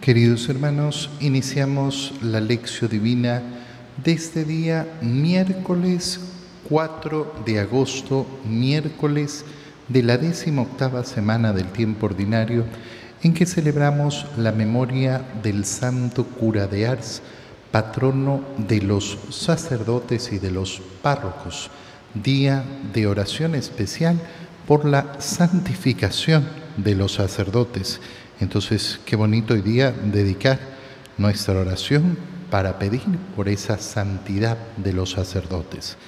Queridos hermanos, iniciamos la lección divina de este día miércoles 4 de agosto, miércoles de la décima octava semana del tiempo ordinario, en que celebramos la memoria del santo cura de Ars, patrono de los sacerdotes y de los párrocos, día de oración especial por la santificación de los sacerdotes entonces, qué bonito hoy día dedicar nuestra oración para pedir por esa santidad de los sacerdotes.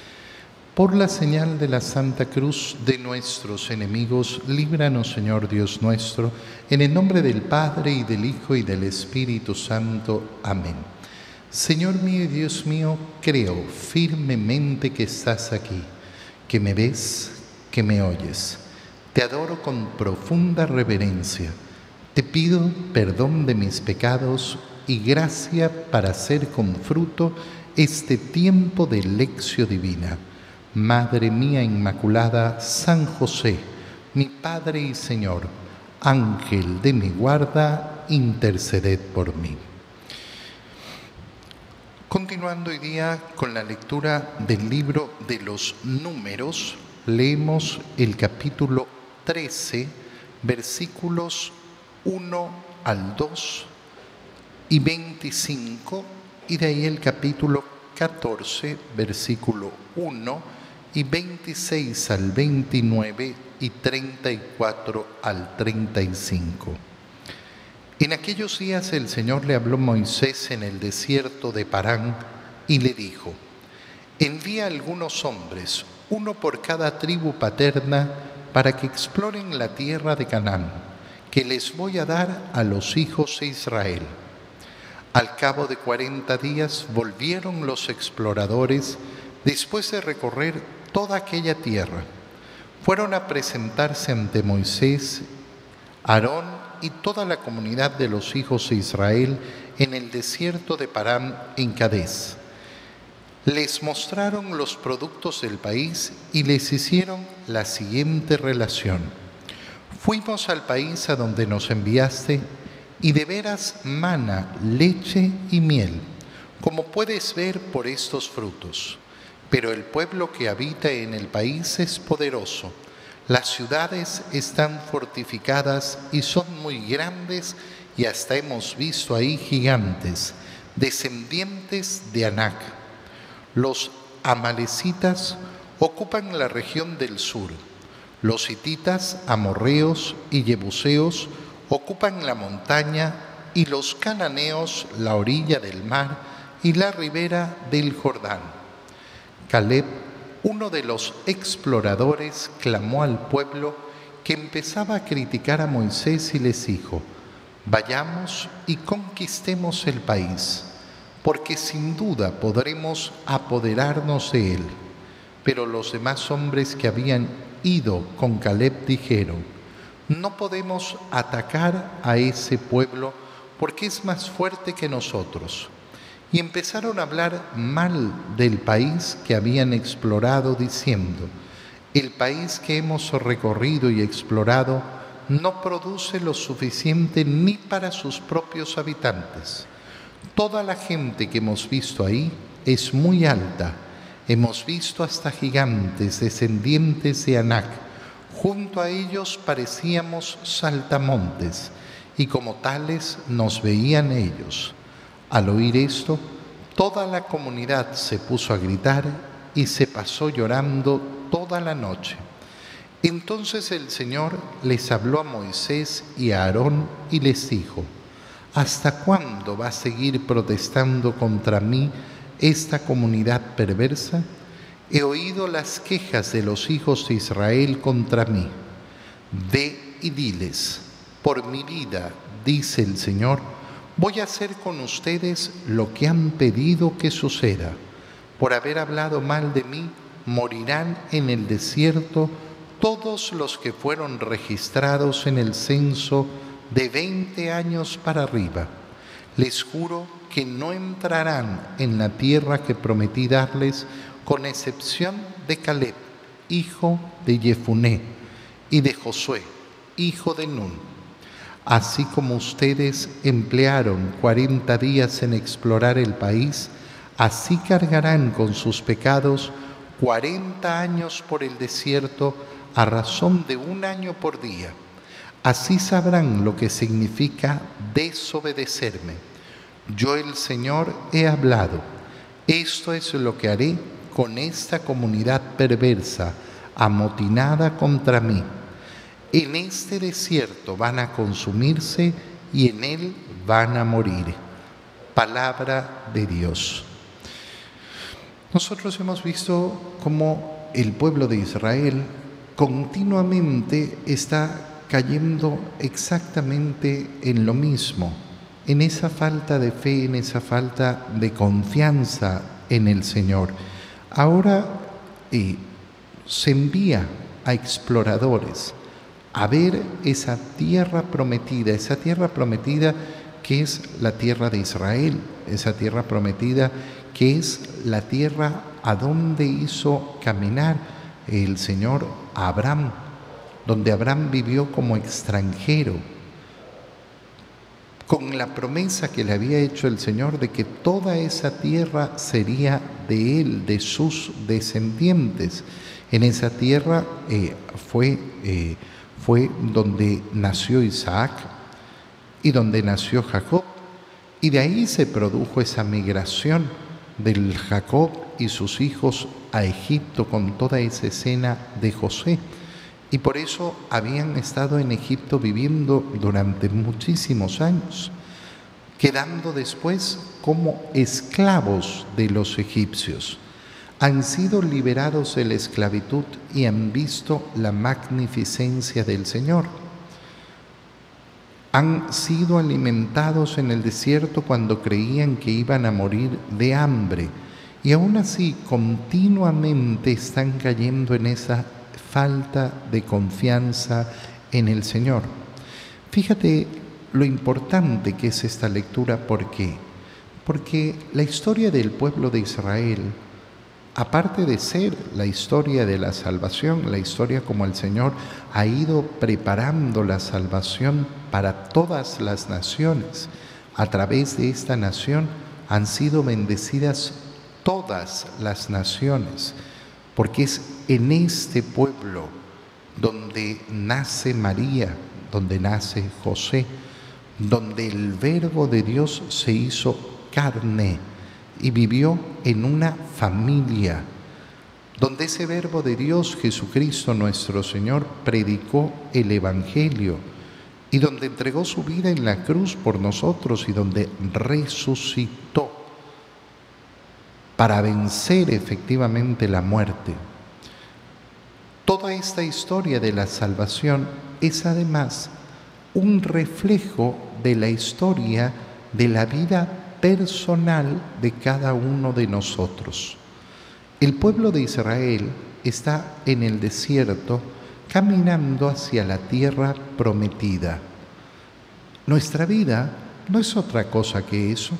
Por la señal de la Santa Cruz de nuestros enemigos, líbranos, Señor Dios nuestro, en el nombre del Padre y del Hijo y del Espíritu Santo. Amén. Señor mío y Dios mío, creo firmemente que estás aquí, que me ves, que me oyes. Te adoro con profunda reverencia te pido perdón de mis pecados y gracia para hacer con fruto este tiempo de lección divina. Madre mía Inmaculada, San José, mi Padre y Señor, Ángel de mi guarda, interceded por mí. Continuando hoy día con la lectura del libro de los números, leemos el capítulo 13, versículos 1 al 2 y 25, y de ahí el capítulo 14, versículo 1, y 26 al 29 y 34 al 35. En aquellos días el Señor le habló a Moisés en el desierto de Parán y le dijo, envía algunos hombres, uno por cada tribu paterna, para que exploren la tierra de Canaán que les voy a dar a los hijos de Israel. Al cabo de cuarenta días volvieron los exploradores después de recorrer toda aquella tierra. Fueron a presentarse ante Moisés, Aarón y toda la comunidad de los hijos de Israel en el desierto de Parán en Cadés. Les mostraron los productos del país y les hicieron la siguiente relación. Fuimos al país a donde nos enviaste y de veras mana, leche y miel, como puedes ver por estos frutos. Pero el pueblo que habita en el país es poderoso. Las ciudades están fortificadas y son muy grandes y hasta hemos visto ahí gigantes, descendientes de Anac. Los amalecitas ocupan la región del sur los hititas, amorreos y jebuseos ocupan la montaña y los cananeos la orilla del mar y la ribera del Jordán. Caleb, uno de los exploradores, clamó al pueblo que empezaba a criticar a Moisés y les dijo, vayamos y conquistemos el país, porque sin duda podremos apoderarnos de él. Pero los demás hombres que habían ido con Caleb dijeron, no podemos atacar a ese pueblo porque es más fuerte que nosotros. Y empezaron a hablar mal del país que habían explorado, diciendo, el país que hemos recorrido y explorado no produce lo suficiente ni para sus propios habitantes. Toda la gente que hemos visto ahí es muy alta Hemos visto hasta gigantes descendientes de Anac. Junto a ellos parecíamos saltamontes y como tales nos veían ellos. Al oír esto, toda la comunidad se puso a gritar y se pasó llorando toda la noche. Entonces el Señor les habló a Moisés y a Aarón y les dijo, ¿hasta cuándo va a seguir protestando contra mí? Esta comunidad perversa? He oído las quejas de los hijos de Israel contra mí. Ve y diles, por mi vida, dice el Señor, voy a hacer con ustedes lo que han pedido que suceda. Por haber hablado mal de mí, morirán en el desierto todos los que fueron registrados en el censo de 20 años para arriba. Les juro que no entrarán en la tierra que prometí darles, con excepción de Caleb, hijo de Jefuné, y de Josué, hijo de Nun. Así como ustedes emplearon 40 días en explorar el país, así cargarán con sus pecados 40 años por el desierto a razón de un año por día. Así sabrán lo que significa desobedecerme. Yo el Señor he hablado. Esto es lo que haré con esta comunidad perversa, amotinada contra mí. En este desierto van a consumirse y en él van a morir. Palabra de Dios. Nosotros hemos visto cómo el pueblo de Israel continuamente está cayendo exactamente en lo mismo, en esa falta de fe, en esa falta de confianza en el Señor. Ahora eh, se envía a exploradores a ver esa tierra prometida, esa tierra prometida que es la tierra de Israel, esa tierra prometida que es la tierra a donde hizo caminar el Señor Abraham, donde Abraham vivió como extranjero, con la promesa que le había hecho el Señor de que toda esa tierra sería de él, de sus descendientes. En esa tierra eh, fue, eh, fue donde nació Isaac y donde nació Jacob, y de ahí se produjo esa migración del Jacob y sus hijos a Egipto con toda esa escena de José. Y por eso habían estado en Egipto viviendo durante muchísimos años, quedando después como esclavos de los egipcios. Han sido liberados de la esclavitud y han visto la magnificencia del Señor. Han sido alimentados en el desierto cuando creían que iban a morir de hambre y aún así continuamente están cayendo en esa falta de confianza en el Señor. Fíjate lo importante que es esta lectura, ¿por qué? Porque la historia del pueblo de Israel, aparte de ser la historia de la salvación, la historia como el Señor ha ido preparando la salvación para todas las naciones, a través de esta nación han sido bendecidas todas las naciones, porque es en este pueblo donde nace María, donde nace José, donde el verbo de Dios se hizo carne y vivió en una familia, donde ese verbo de Dios, Jesucristo nuestro Señor, predicó el Evangelio y donde entregó su vida en la cruz por nosotros y donde resucitó para vencer efectivamente la muerte. Toda esta historia de la salvación es además un reflejo de la historia de la vida personal de cada uno de nosotros. El pueblo de Israel está en el desierto caminando hacia la tierra prometida. Nuestra vida no es otra cosa que eso.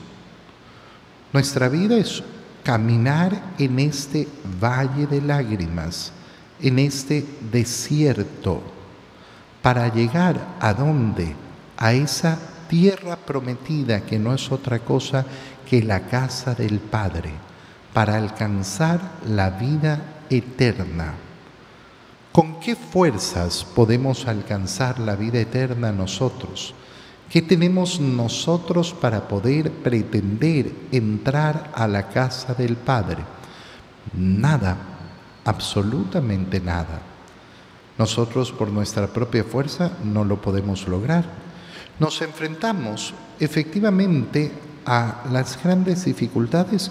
Nuestra vida es caminar en este valle de lágrimas, en este desierto, para llegar a dónde? A esa tierra prometida que no es otra cosa que la casa del Padre, para alcanzar la vida eterna. ¿Con qué fuerzas podemos alcanzar la vida eterna nosotros? ¿Qué tenemos nosotros para poder pretender entrar a la casa del Padre? Nada, absolutamente nada. Nosotros por nuestra propia fuerza no lo podemos lograr. Nos enfrentamos efectivamente a las grandes dificultades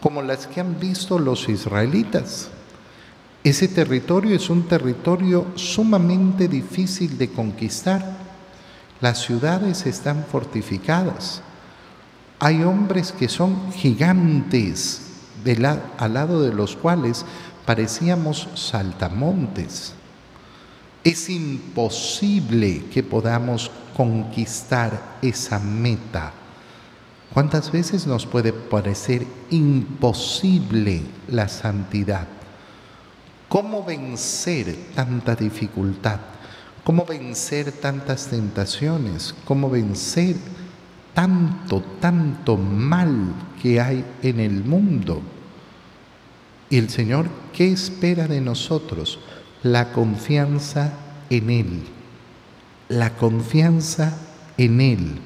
como las que han visto los israelitas. Ese territorio es un territorio sumamente difícil de conquistar las ciudades están fortificadas. Hay hombres que son gigantes al lado de los cuales parecíamos saltamontes. Es imposible que podamos conquistar esa meta. ¿Cuántas veces nos puede parecer imposible la santidad? ¿Cómo vencer tanta dificultad? Cómo vencer tantas tentaciones, cómo vencer tanto, tanto mal que hay en el mundo. Y el Señor, ¿qué espera de nosotros? La confianza en Él. La confianza en Él.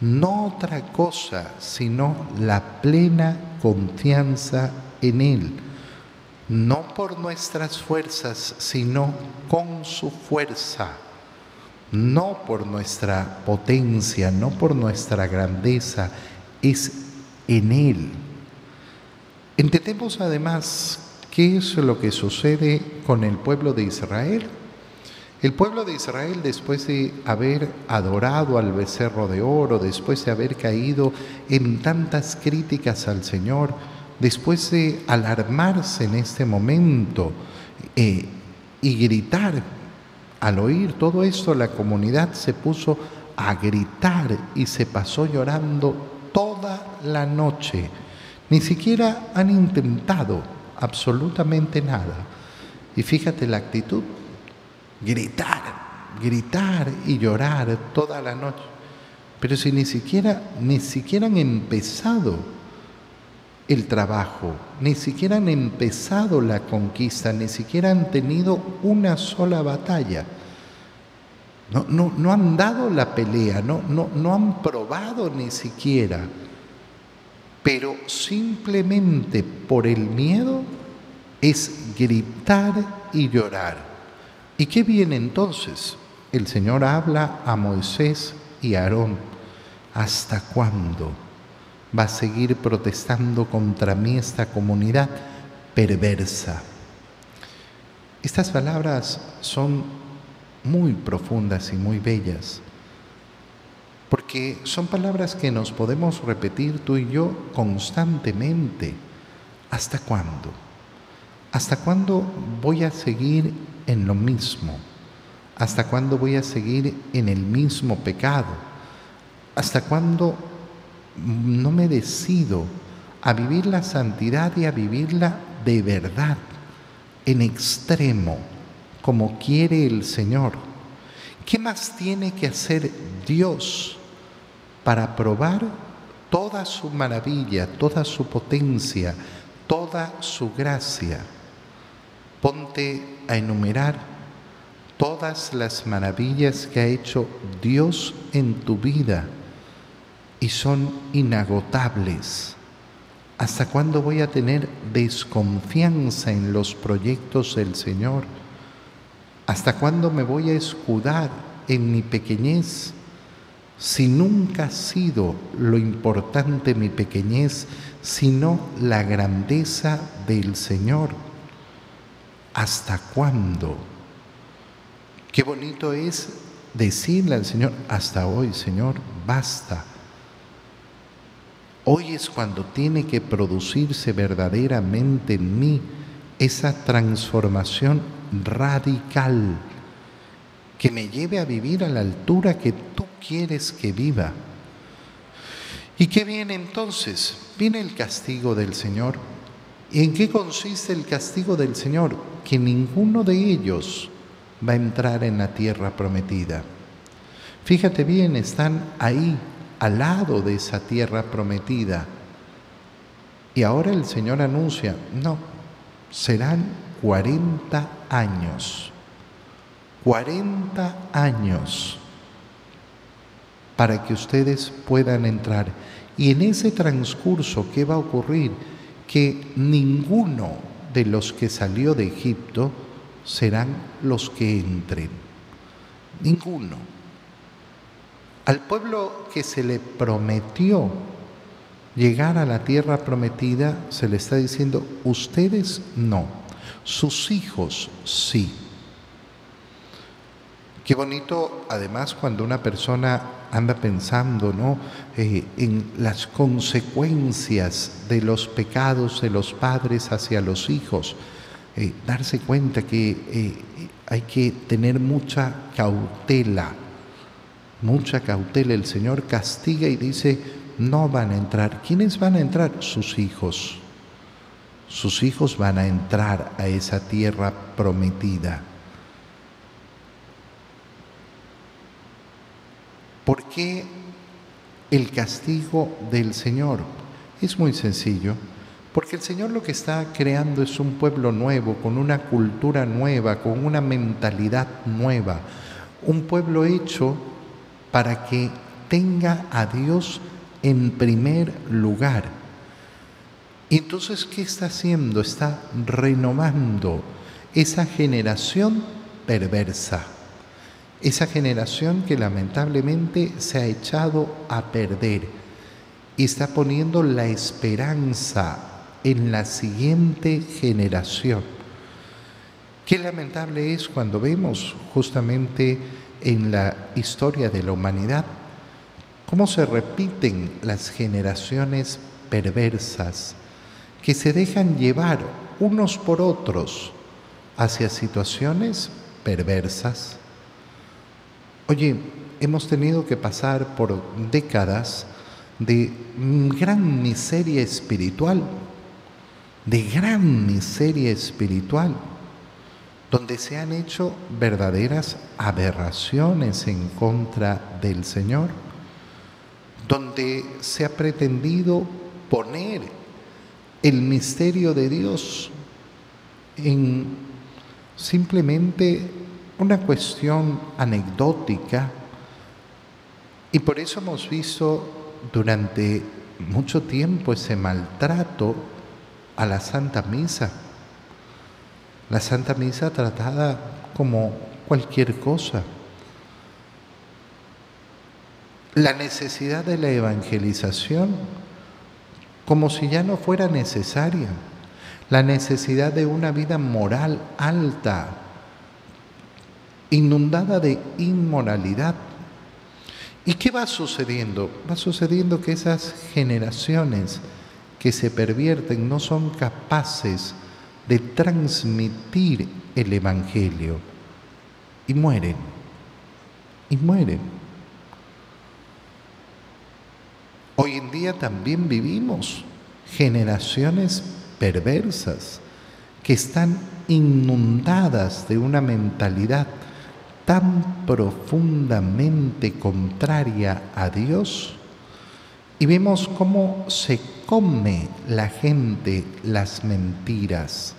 No otra cosa, sino la plena confianza en Él. No por nuestras fuerzas, sino con su fuerza no por nuestra potencia, no por nuestra grandeza, es en Él. Entendemos además qué es lo que sucede con el pueblo de Israel. El pueblo de Israel, después de haber adorado al becerro de oro, después de haber caído en tantas críticas al Señor, después de alarmarse en este momento eh, y gritar al oír todo esto, la comunidad se puso a gritar y se pasó llorando toda la noche. Ni siquiera han intentado absolutamente nada. Y fíjate la actitud, gritar, gritar y llorar toda la noche. Pero si ni siquiera, ni siquiera han empezado el trabajo, ni siquiera han empezado la conquista, ni siquiera han tenido una sola batalla. No, no, no han dado la pelea, no, no, han probado ni siquiera, pero simplemente por el miedo es gritar y llorar. ¿Y qué viene entonces? El Señor habla a Moisés y a Aarón. ¿Hasta cuándo? Va a seguir protestando contra mí esta comunidad perversa. Estas palabras son muy profundas y muy bellas, porque son palabras que nos podemos repetir tú y yo constantemente. ¿Hasta cuándo? ¿Hasta cuándo voy a seguir en lo mismo? ¿Hasta cuándo voy a seguir en el mismo pecado? ¿Hasta cuándo no me decido a vivir la santidad y a vivirla de verdad, en extremo, como quiere el Señor. ¿Qué más tiene que hacer Dios para probar toda su maravilla, toda su potencia, toda su gracia? Ponte a enumerar todas las maravillas que ha hecho Dios en tu vida y son inagotables. ¿Hasta cuándo voy a tener desconfianza en los proyectos del Señor? ¿Hasta cuándo me voy a escudar en mi pequeñez si nunca ha sido lo importante mi pequeñez, sino la grandeza del Señor? ¿Hasta cuándo? Qué bonito es decirle al Señor, hasta hoy, Señor, basta Hoy es cuando tiene que producirse verdaderamente en mí esa transformación radical que me lleve a vivir a la altura que tú quieres que viva. ¿Y qué viene entonces? Viene el castigo del Señor. ¿Y en qué consiste el castigo del Señor? Que ninguno de ellos va a entrar en la tierra prometida. Fíjate bien, están ahí al lado de esa tierra prometida. Y ahora el Señor anuncia, no, serán 40 años, 40 años para que ustedes puedan entrar. Y en ese transcurso, ¿qué va a ocurrir? Que ninguno de los que salió de Egipto serán los que entren. Ninguno. Al pueblo que se le prometió llegar a la tierra prometida, se le está diciendo, ustedes no, sus hijos sí. Qué bonito, además, cuando una persona anda pensando ¿no? Eh, en las consecuencias de los pecados de los padres hacia los hijos, eh, darse cuenta que eh, hay que tener mucha cautela mucha cautela. El Señor castiga y dice, no van a entrar. ¿Quiénes van a entrar? Sus hijos. Sus hijos van a entrar a esa tierra prometida. ¿Por qué el castigo del Señor? Es muy sencillo, porque el Señor lo que está creando es un pueblo nuevo, con una cultura nueva, con una mentalidad nueva, un pueblo hecho para que tenga a Dios en primer lugar. Entonces, ¿qué está haciendo? Está renovando esa generación perversa, esa generación que lamentablemente se ha echado a perder y está poniendo la esperanza en la siguiente generación. Qué lamentable es cuando vemos justamente en la historia de la humanidad cómo se repiten las generaciones perversas que se dejan llevar unos por otros hacia situaciones perversas. Oye, hemos tenido que pasar por décadas de gran miseria espiritual, de gran miseria espiritual, donde se han hecho verdaderas aberraciones en contra del Señor, donde se ha pretendido poner el misterio de Dios en simplemente una cuestión anecdótica y por eso hemos visto durante mucho tiempo ese maltrato a la Santa Misa. La Santa Misa tratada como cualquier cosa. La necesidad de la evangelización como si ya no fuera necesaria la necesidad de una vida moral alta, inundada de inmoralidad. ¿Y qué va sucediendo? Va sucediendo que esas generaciones que se pervierten no son capaces de transmitir el Evangelio. Y mueren, y mueren. Hoy en día también vivimos generaciones perversas que están inundadas de una mentalidad tan profundamente contraria a Dios. Y vemos cómo se come la gente las mentiras,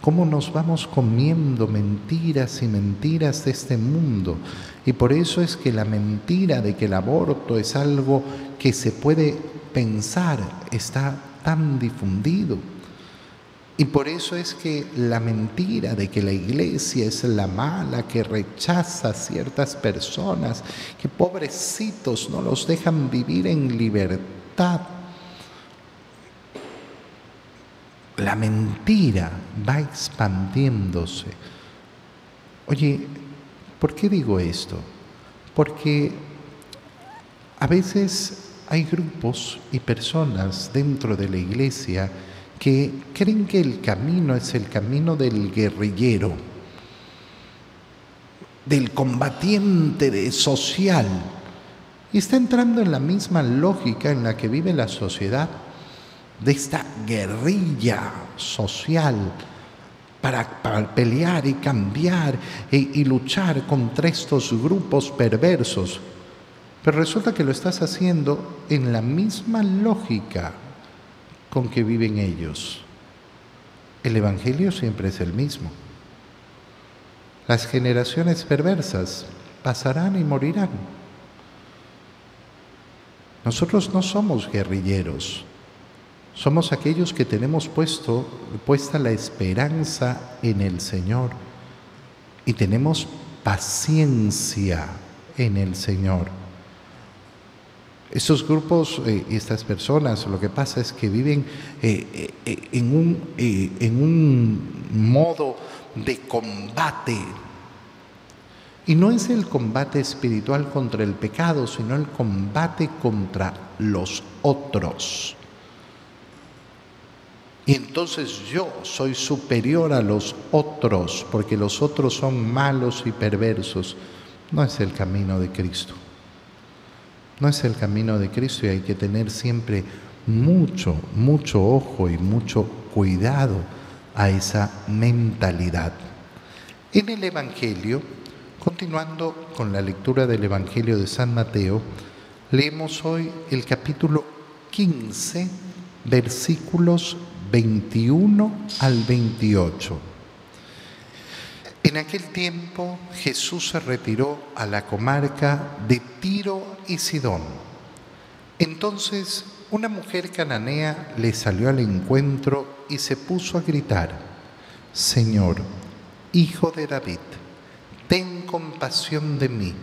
cómo nos vamos comiendo mentiras y mentiras de este mundo. Y por eso es que la mentira de que el aborto es algo que se puede pensar está tan difundido. Y por eso es que la mentira de que la iglesia es la mala, que rechaza a ciertas personas, que pobrecitos no los dejan vivir en libertad. La mentira va expandiéndose. Oye, ¿por qué digo esto? Porque a veces hay grupos y personas dentro de la iglesia que creen que el camino es el camino del guerrillero, del combatiente social, y está entrando en la misma lógica en la que vive la sociedad, de esta guerrilla social para, pelear y cambiar y luchar contra estos grupos perversos pero resulta que lo estás haciendo en la misma lógica con que viven ellos. El Evangelio siempre es el mismo. Las generaciones perversas pasarán y morirán. Nosotros no somos guerrilleros, somos aquellos que tenemos puesto, puesta la esperanza en el Señor y tenemos paciencia en el Señor. Estos grupos eh, estas personas lo que pasa es que viven eh, eh, un, en un modo de combate. Y no es el combate espiritual contra el pecado, sino el combate contra los otros. Y entonces yo soy superior a los otros, porque los otros son malos y perversos. No es el camino de Cristo. No es el camino de Cristo y hay que tener siempre mucho, mucho ojo y mucho cuidado a esa mentalidad. En el Evangelio, Continuando con la lectura del Evangelio de San Mateo, leemos hoy el capítulo 15, versículos 21 al 28. En aquel tiempo Jesús se retiró a la comarca de Tiro y Sidón. Entonces una mujer cananea le salió al encuentro y se puso a gritar, Señor, Hijo de David, ten compasión de mí.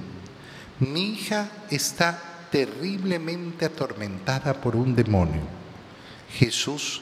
Mi hija está terriblemente atormentada por un demonio. Jesús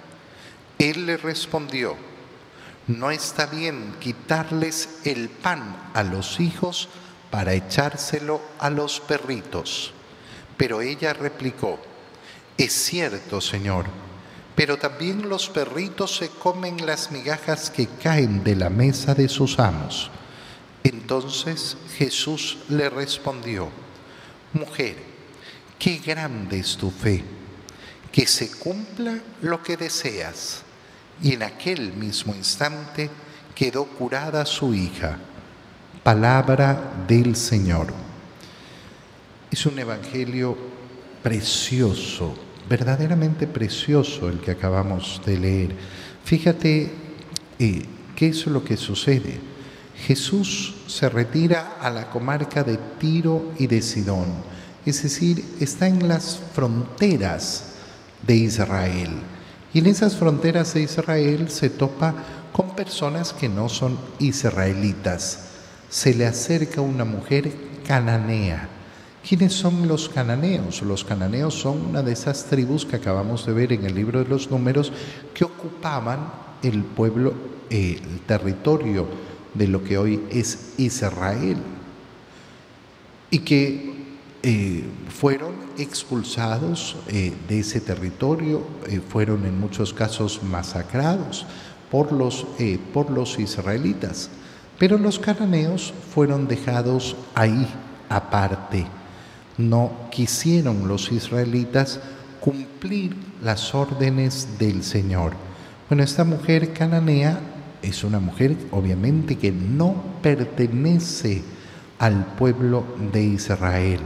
Él le respondió, no está bien quitarles el pan a los hijos para echárselo a los perritos. Pero ella replicó, es cierto, Señor, pero también los perritos se comen las migajas que caen de la mesa de sus amos. Entonces Jesús le respondió, Mujer, qué grande es tu fe, que se cumpla lo que deseas. Y en aquel mismo instante quedó curada su hija. Palabra del Señor. Es un evangelio precioso verdaderamente precioso el que acabamos de leer. Fíjate eh, qué es lo que sucede. Jesús se retira a la comarca de Tiro y de Sidón, es decir, está en las fronteras de Israel. Y en esas fronteras de Israel se topa con personas que no son israelitas. Se le acerca una mujer cananea ¿Quiénes son los cananeos? Los cananeos son una de esas tribus que acabamos de ver en el libro de los números que ocupaban el pueblo, el territorio de lo que hoy es Israel y que eh, fueron expulsados eh, de ese territorio, eh, fueron en muchos casos masacrados por los, por los israelitas, pero los cananeos fueron dejados ahí aparte. No quisieron los israelitas cumplir las órdenes del Señor. Bueno, esta mujer cananea es una mujer obviamente que no pertenece al pueblo de Israel,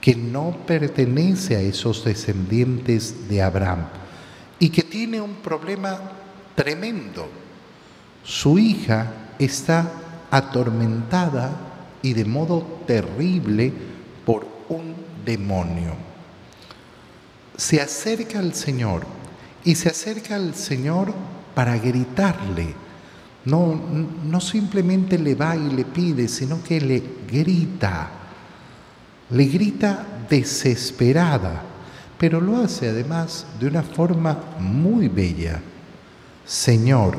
que no pertenece a esos descendientes de Abraham y que tiene un problema tremendo. Su hija está atormentada y de modo terrible por un demonio. Se acerca al Señor y se acerca al Señor para gritarle. No, no simplemente le va y le pide, sino que le grita. Le grita desesperada, pero lo hace además de una forma muy bella. Señor,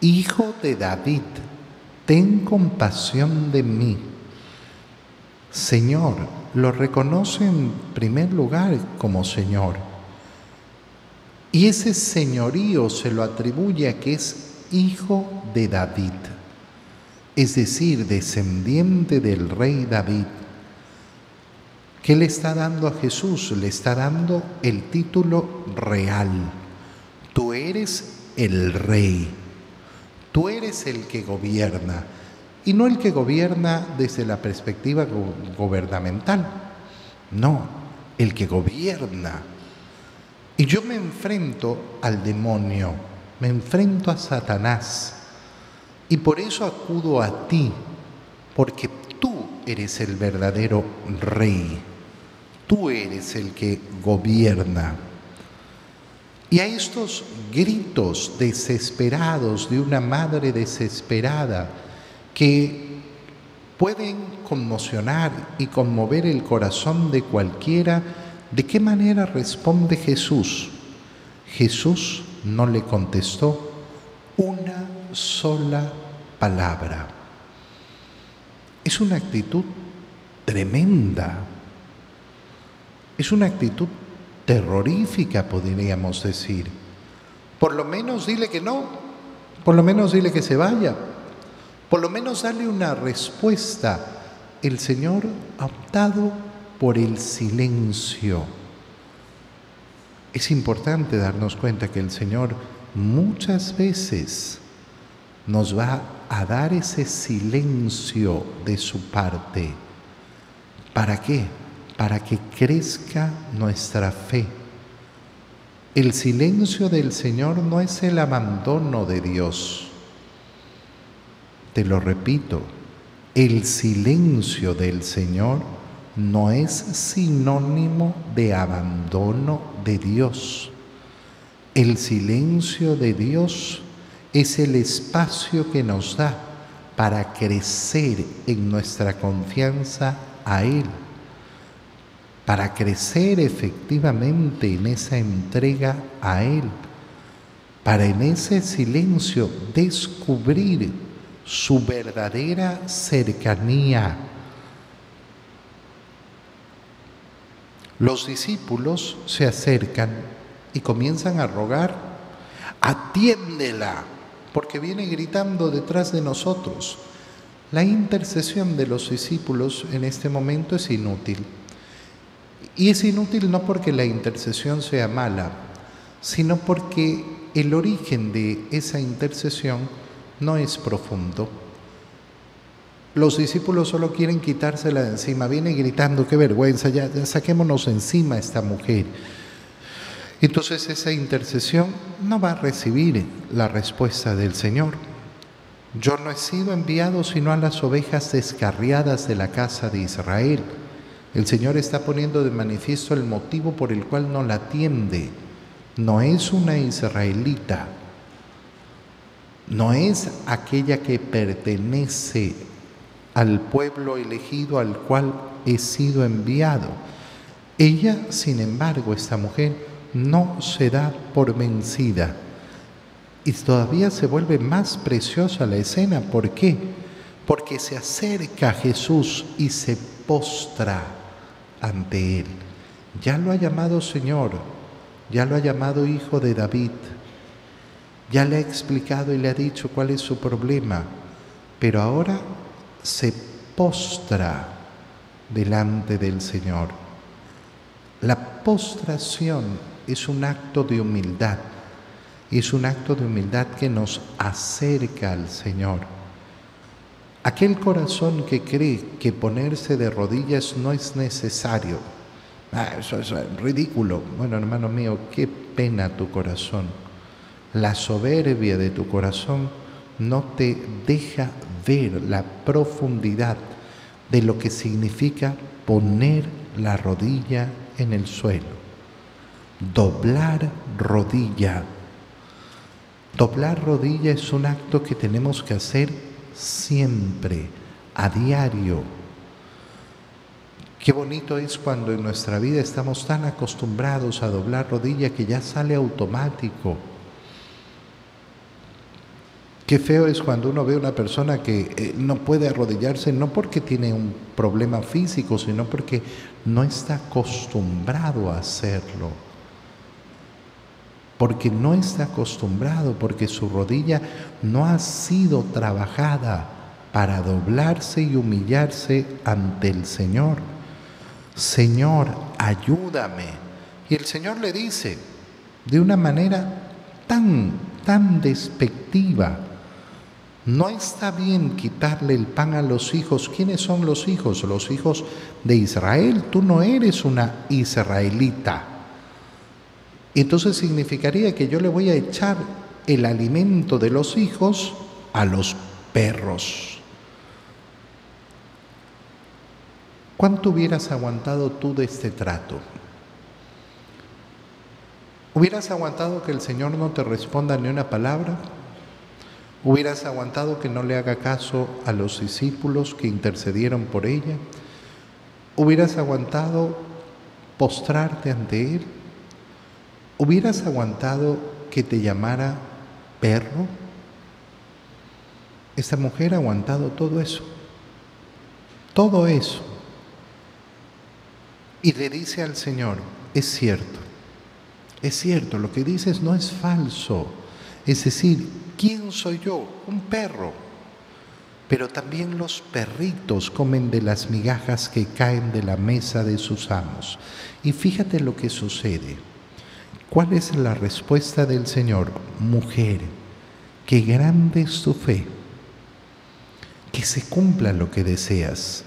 Hijo de David, ten compasión de mí. Señor, lo reconoce en primer lugar como Señor. Y ese señorío se lo atribuye a que es hijo de David, es decir, descendiente del rey David. ¿Qué le está dando a Jesús? Le está dando el título real. Tú eres el rey. Tú eres el que gobierna y no el que gobierna desde la perspectiva gubernamental, no, el que gobierna. Y yo me enfrento al demonio, me enfrento a Satanás, y por eso acudo a ti, porque tú eres el verdadero rey, tú eres el que gobierna. Y a estos gritos desesperados de una madre desesperada, que pueden conmocionar y conmover el corazón de cualquiera, ¿de qué manera responde Jesús? Jesús no le contestó una sola palabra. es una actitud tremenda. Es una actitud terrorífica, podríamos decir. Por lo menos dile que no, por lo menos dile que se vaya, por lo menos dale una respuesta. El Señor ha optado por el silencio. Es importante darnos cuenta que el Señor muchas veces nos va a dar ese silencio de su parte. ¿Para qué? Para que crezca nuestra fe. El silencio del Señor no es el abandono de Dios. Te lo repito, el silencio del Señor no es sinónimo de abandono de Dios. El silencio de Dios es el espacio que nos da para crecer en nuestra confianza a Él, para crecer efectivamente en esa entrega a Él, para en ese silencio descubrir su verdadera cercanía. Los discípulos se acercan y comienzan a rogar, atiéndela, porque viene gritando detrás de nosotros. La intercesión de los discípulos en este momento es inútil. Y es inútil no porque la intercesión sea mala, sino porque el origen de esa intercesión no es profundo. Los discípulos solo quieren quitársela de encima, viene gritando, qué vergüenza, ya, saquémonos encima a esta mujer. Entonces esa intercesión no va a recibir la respuesta del Señor. Yo no he sido enviado sino a las ovejas descarriadas de la casa de Israel. El Señor está poniendo de manifiesto el motivo por el cual no la atiende. No es una israelita, no es aquella que pertenece al pueblo elegido al cual he sido enviado. Ella, sin embargo, esta mujer, no se da por vencida. Y todavía se vuelve más preciosa la escena. ¿Por qué? Porque se acerca a Jesús y se postra ante Él. Ya lo ha llamado Señor, ya lo ha llamado Hijo de David, ya le ha explicado y le ha dicho cuál es su problema, pero ahora se postra delante del Señor. La postración es un acto de humildad, es un acto de humildad que nos acerca al Señor. Aquel corazón que cree que ponerse de rodillas no es necesario, ah, eso es ridículo. Bueno, hermano mío, qué pena tu corazón. La soberbia de tu corazón no te deja ver la profundidad de lo que significa poner la rodilla en el suelo doblar rodilla. Doblar rodilla es un acto que tenemos que hacer siempre, a diario. Qué bonito es cuando en nuestra vida estamos tan acostumbrados a doblar rodilla que ya sale automático. Qué feo es cuando uno ve a una persona que eh, no puede arrodillarse, no porque tiene un problema físico, sino porque no está acostumbrado a hacerlo porque no está acostumbrado, porque su rodilla no ha sido trabajada para doblarse y humillarse ante el Señor. Señor, ayúdame. Y el Señor le dice de una manera tan, tan despectiva, no está bien quitarle el pan a los hijos. ¿Quiénes son los hijos? Los hijos de Israel. Tú no eres una israelita. Entonces significaría que yo le voy a echar el alimento de los hijos a los perros. ¿Cuánto hubieras aguantado tú de este trato? ¿Hubieras aguantado que el Señor no te responda ni una palabra? ¿Hubieras aguantado que no le haga caso a los discípulos que intercedieron por ella? ¿Hubieras aguantado postrarte ante Él? ¿Hubieras aguantado que te llamara perro? Esta mujer ha aguantado todo eso. todo eso. Y le dice al Señor, es cierto, es cierto, lo que dices no es falso. Es decir, ¿quién soy yo? Un perro. Pero también los perritos comen de las migajas que caen de la mesa de sus amos. Y fíjate lo que sucede. ¿Cuál es la respuesta del Señor? Mujer, qué grande es tu fe. Que se cumpla lo que deseas.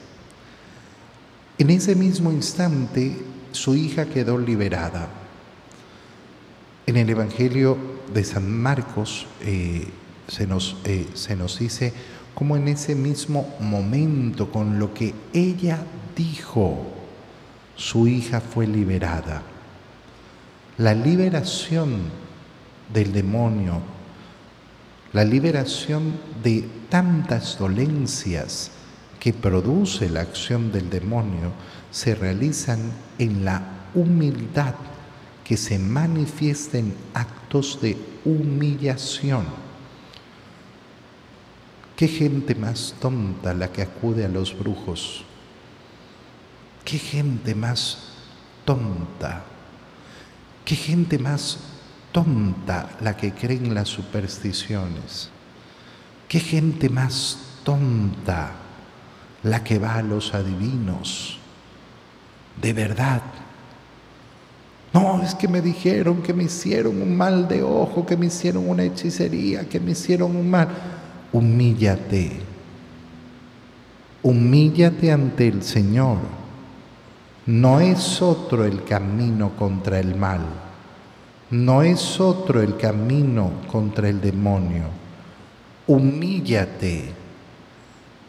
En ese mismo instante, su hija quedó liberada. En el Evangelio de San Marcos eh, se, nos, eh, se nos dice cómo en ese mismo momento, con lo que ella dijo, su hija fue liberada. La liberación del demonio, la liberación de tantas dolencias que produce la acción del demonio, se realizan en la humildad que se manifiesta en actos de humillación. Qué gente más tonta la que acude a los brujos. Qué gente más tonta. Qué gente más tonta la que cree en las supersticiones. Qué gente más tonta la que va a los adivinos de verdad. No, es que me dijeron que me hicieron un mal de ojo, que me hicieron una hechicería, que me hicieron un mal. Humíllate. Humíllate ante el Señor. No es otro el camino contra el mal. No es otro el camino contra el demonio. Humíllate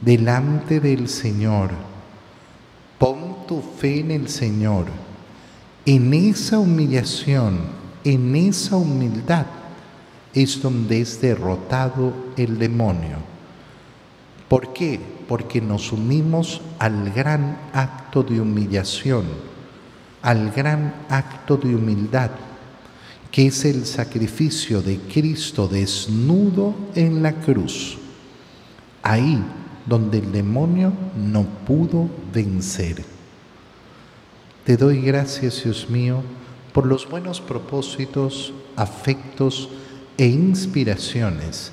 delante del Señor tu fe en el Señor, en esa humillación, en esa humildad, es donde es derrotado el demonio. ¿Por qué? Porque nos unimos al gran acto de humillación, al gran acto de humildad, que es el sacrificio de Cristo desnudo en la cruz. Ahí donde el demonio no pudo vencer. Te doy gracias, Dios mío, por los buenos propósitos, afectos e inspiraciones